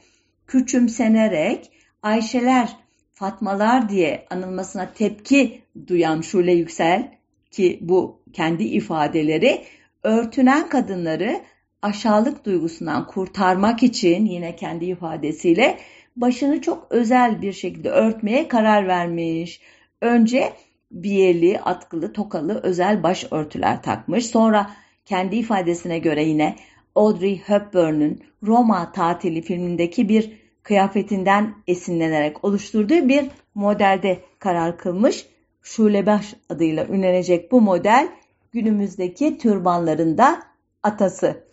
küçümsenerek Ayşeler, Fatmalar diye anılmasına tepki duyan Şule Yüksel ki bu kendi ifadeleri örtünen kadınları aşağılık duygusundan kurtarmak için yine kendi ifadesiyle başını çok özel bir şekilde örtmeye karar vermiş. Önce biyeli, atkılı, tokalı özel baş örtüler takmış. Sonra kendi ifadesine göre yine Audrey Hepburn'un Roma tatili filmindeki bir kıyafetinden esinlenerek oluşturduğu bir modelde karar kılmış. Şulebaş adıyla ünlenecek bu model günümüzdeki türbanlarında atası.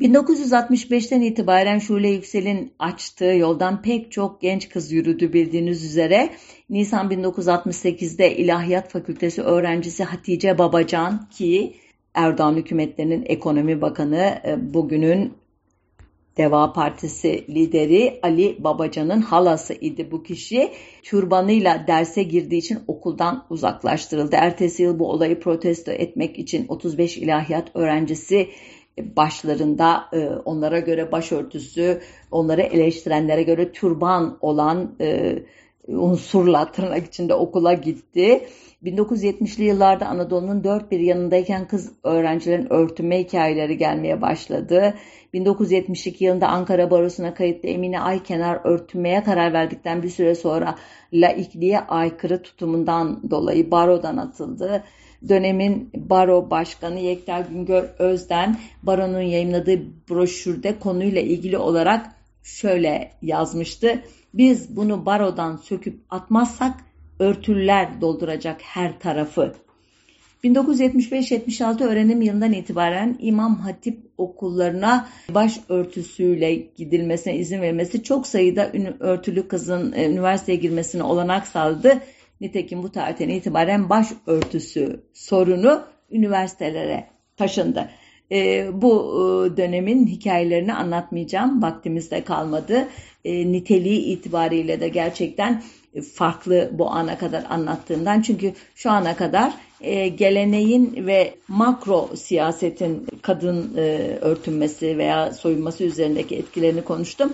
1965'ten itibaren Şule Yüksel'in açtığı yoldan pek çok genç kız yürüdü bildiğiniz üzere. Nisan 1968'de İlahiyat Fakültesi öğrencisi Hatice Babacan ki Erdoğan hükümetlerinin ekonomi bakanı e, bugünün Deva Partisi lideri Ali Babacan'ın halası idi bu kişi. Türbanıyla derse girdiği için okuldan uzaklaştırıldı. Ertesi yıl bu olayı protesto etmek için 35 ilahiyat öğrencisi başlarında e, onlara göre başörtüsü, onları eleştirenlere göre türban olan e, unsurla tırnak içinde okula gitti. 1970'li yıllarda Anadolu'nun dört bir yanındayken kız öğrencilerin örtünme hikayeleri gelmeye başladı. 1972 yılında Ankara Barosu'na kayıtlı Emine Aykenar örtünmeye karar verdikten bir süre sonra laikliğe aykırı tutumundan dolayı barodan atıldı. Dönemin baro başkanı Yekta Güngör Özden baronun yayınladığı broşürde konuyla ilgili olarak şöyle yazmıştı. Biz bunu barodan söküp atmazsak örtüller dolduracak her tarafı. 1975-76 öğrenim yılından itibaren İmam Hatip okullarına baş örtüsüyle gidilmesine izin verilmesi çok sayıda örtülü kızın e, üniversiteye girmesine olanak sağladı. Nitekim bu tarihten itibaren baş örtüsü sorunu üniversitelere taşındı. E, bu e, dönemin hikayelerini anlatmayacağım. Vaktimiz de kalmadı. E, niteliği itibariyle de gerçekten farklı bu ana kadar anlattığımdan. Çünkü şu ana kadar e, geleneğin ve makro siyasetin kadın e, örtünmesi veya soyunması üzerindeki etkilerini konuştum.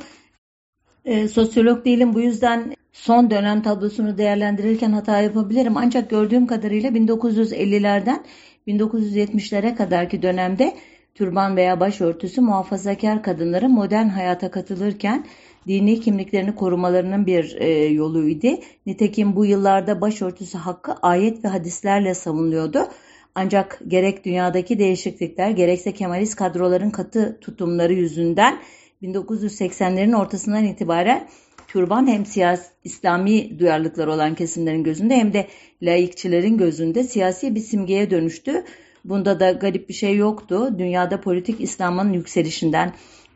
E, sosyolog değilim bu yüzden son dönem tablosunu değerlendirirken hata yapabilirim. Ancak gördüğüm kadarıyla 1950'lerden 1970'lere kadarki dönemde türban veya başörtüsü muhafazakar kadınların modern hayata katılırken dini kimliklerini korumalarının bir e, yoluydu. Nitekim bu yıllarda başörtüsü hakkı ayet ve hadislerle savunuyordu. Ancak gerek dünyadaki değişiklikler gerekse Kemalist kadroların katı tutumları yüzünden 1980'lerin ortasından itibaren türban hem siyasi İslami duyarlılıklar olan kesimlerin gözünde hem de laikçilerin gözünde siyasi bir simgeye dönüştü. Bunda da garip bir şey yoktu. Dünyada politik İslam'ın yükselişinden,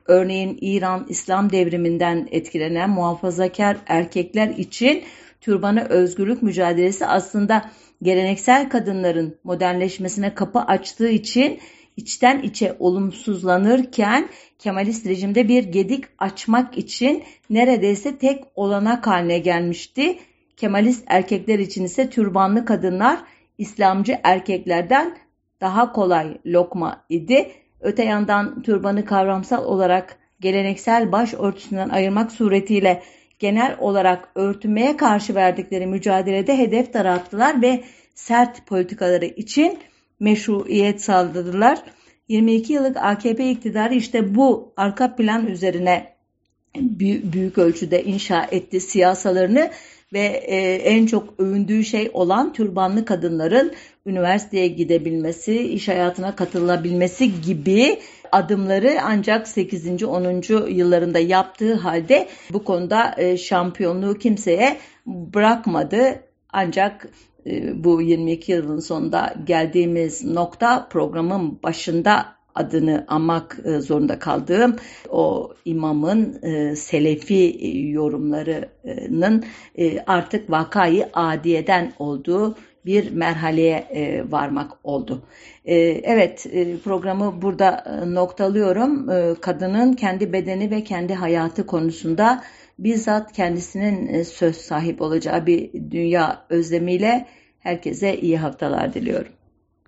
örneğin İran İslam devriminden etkilenen muhafazakar erkekler için türbanı özgürlük mücadelesi aslında geleneksel kadınların modernleşmesine kapı açtığı için içten içe olumsuzlanırken Kemalist rejimde bir gedik açmak için neredeyse tek olanak haline gelmişti. Kemalist erkekler için ise türbanlı kadınlar İslamcı erkeklerden daha kolay lokma idi. Öte yandan türbanı kavramsal olarak geleneksel baş örtüsünden ayırmak suretiyle genel olarak örtünmeye karşı verdikleri mücadelede hedef darattılar ve sert politikaları için meşruiyet sağladılar. 22 yıllık AKP iktidarı işte bu arka plan üzerine büyük ölçüde inşa etti siyasalarını ve e, en çok övündüğü şey olan türbanlı kadınların üniversiteye gidebilmesi, iş hayatına katılabilmesi gibi adımları ancak 8. 10. yıllarında yaptığı halde bu konuda e, şampiyonluğu kimseye bırakmadı. Ancak bu 22 yılın sonunda geldiğimiz nokta programın başında adını anmak e, zorunda kaldığım o imamın e, selefi yorumlarının artık vakayı adiyeden olduğu bir merhaleye varmak oldu. Evet programı burada noktalıyorum. Kadının kendi bedeni ve kendi hayatı konusunda bizzat kendisinin e, söz sahip olacağı bir dünya özlemiyle herkese iyi haftalar diliyorum.